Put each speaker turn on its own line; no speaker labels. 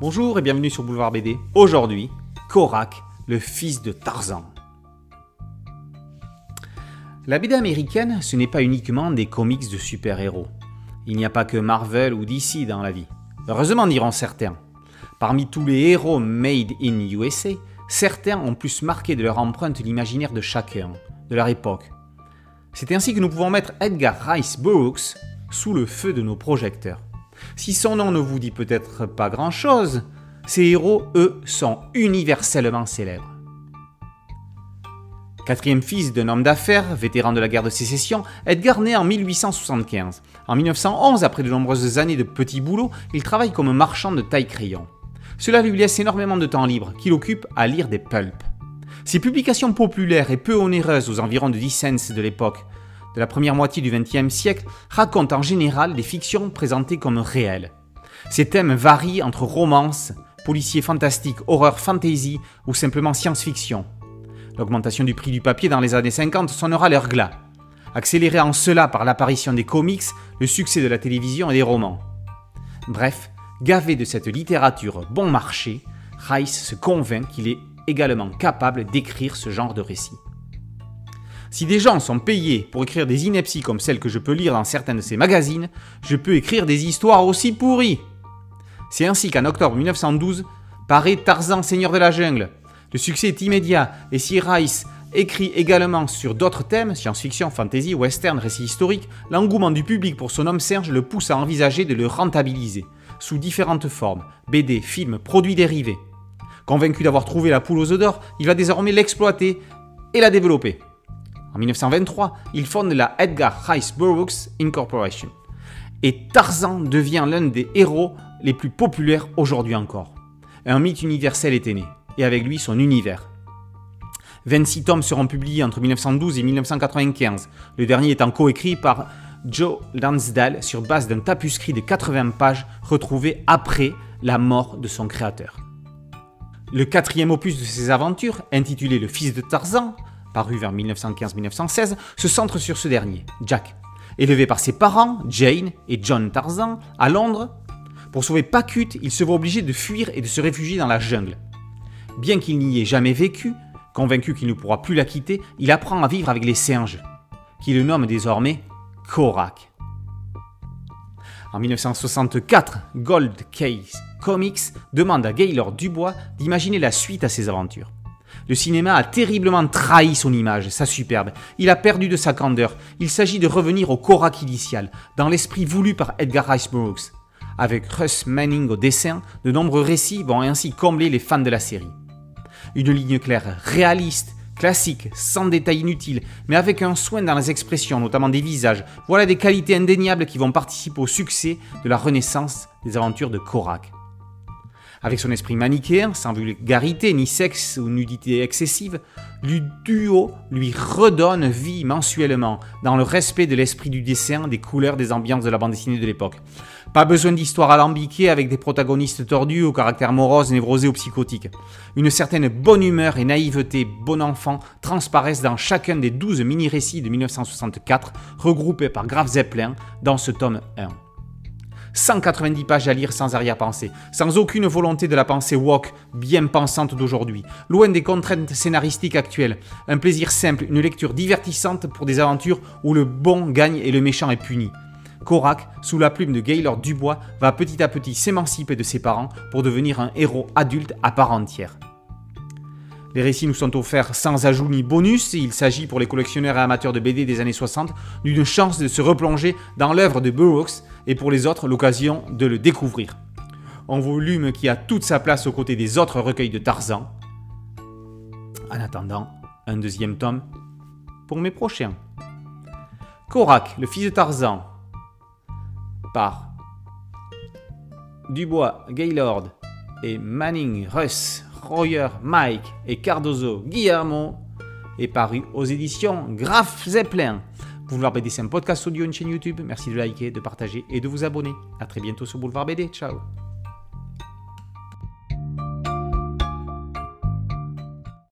Bonjour et bienvenue sur Boulevard BD. Aujourd'hui, Korak, le fils de Tarzan. La BD américaine, ce n'est pas uniquement des comics de super-héros. Il n'y a pas que Marvel ou DC dans la vie. Heureusement diront certains. Parmi tous les héros made in USA, certains ont plus marqué de leur empreinte l'imaginaire de chacun, de leur époque. C'est ainsi que nous pouvons mettre Edgar Rice Burroughs sous le feu de nos projecteurs. Si son nom ne vous dit peut-être pas grand-chose, ces héros, eux, sont universellement célèbres. Quatrième fils d'un homme d'affaires, vétéran de la guerre de sécession, Edgar naît en 1875. En 1911, après de nombreuses années de petits boulots, il travaille comme marchand de taille-crayon. Cela lui laisse énormément de temps libre, qu'il occupe à lire des pulps. Ses publications populaires et peu onéreuses aux environs de 10 cents de l'époque de la première moitié du XXe siècle racontent en général des fictions présentées comme réelles. Ces thèmes varient entre romance, policier fantastique, horreur fantasy ou simplement science-fiction. L'augmentation du prix du papier dans les années 50 sonnera leur glas, accélérée en cela par l'apparition des comics, le succès de la télévision et des romans. Bref, gavé de cette littérature bon marché, Rice se convainc qu'il est également capable d'écrire ce genre de récit. Si des gens sont payés pour écrire des inepties comme celles que je peux lire dans certains de ces magazines, je peux écrire des histoires aussi pourries. C'est ainsi qu'en octobre 1912 paraît Tarzan Seigneur de la Jungle. Le succès est immédiat et si Rice écrit également sur d'autres thèmes, science-fiction, fantasy, western, récit historique, l'engouement du public pour son homme Serge le pousse à envisager de le rentabiliser, sous différentes formes, BD, films, produits dérivés. Convaincu d'avoir trouvé la poule aux œufs d'or, il va désormais l'exploiter et la développer. En 1923, il fonde la Edgar Rice Burroughs Incorporation. Et Tarzan devient l'un des héros les plus populaires aujourd'hui encore. Un mythe universel est né, et avec lui son univers. 26 tomes seront publiés entre 1912 et 1995, le dernier étant coécrit par Joe Lansdale sur base d'un tapuscrit de 80 pages retrouvé après la mort de son créateur. Le quatrième opus de ses aventures, intitulé Le fils de Tarzan, paru vers 1915-1916, se centre sur ce dernier, Jack. Élevé par ses parents, Jane et John Tarzan, à Londres, pour sauver Pacut, il se voit obligé de fuir et de se réfugier dans la jungle. Bien qu'il n'y ait jamais vécu, convaincu qu'il ne pourra plus la quitter, il apprend à vivre avec les singes, qui le nomment désormais Korak. En 1964, Gold Case Comics demande à Gaylord Dubois d'imaginer la suite à ses aventures. Le cinéma a terriblement trahi son image, sa superbe. Il a perdu de sa candeur. Il s'agit de revenir au Korak initial, dans l'esprit voulu par Edgar Rice Burroughs. Avec Russ Manning au dessin, de nombreux récits vont ainsi combler les fans de la série. Une ligne claire, réaliste, classique, sans détails inutiles, mais avec un soin dans les expressions, notamment des visages. Voilà des qualités indéniables qui vont participer au succès de la renaissance des aventures de Korak. Avec son esprit manichéen, sans vulgarité ni sexe ou nudité excessive, le duo lui redonne vie mensuellement, dans le respect de l'esprit du dessin, des couleurs, des ambiances de la bande dessinée de l'époque. Pas besoin d'histoire alambiquée avec des protagonistes tordus au caractère morose, névrosé ou psychotique. Une certaine bonne humeur et naïveté bon enfant transparaissent dans chacun des 12 mini-récits de 1964, regroupés par Graf Zeppelin dans ce tome 1. 190 pages à lire sans arrière-pensée, sans aucune volonté de la pensée woke, bien pensante d'aujourd'hui, loin des contraintes scénaristiques actuelles. Un plaisir simple, une lecture divertissante pour des aventures où le bon gagne et le méchant est puni. Korak, sous la plume de Gaylord Dubois, va petit à petit s'émanciper de ses parents pour devenir un héros adulte à part entière. Les récits nous sont offerts sans ajout ni bonus, il s'agit pour les collectionneurs et amateurs de BD des années 60 d'une chance de se replonger dans l'œuvre de Burroughs et pour les autres l'occasion de le découvrir. Un volume qui a toute sa place aux côtés des autres recueils de Tarzan. En attendant, un deuxième tome pour mes prochains. Korak, le fils de Tarzan, par Dubois, Gaylord et Manning, Russ, Royer, Mike et Cardozo, Guillermo, est paru aux éditions Graf Zeppelin. Boulevard BD, c'est un podcast audio, une chaîne YouTube. Merci de liker, de partager et de vous abonner. A très bientôt sur Boulevard BD. Ciao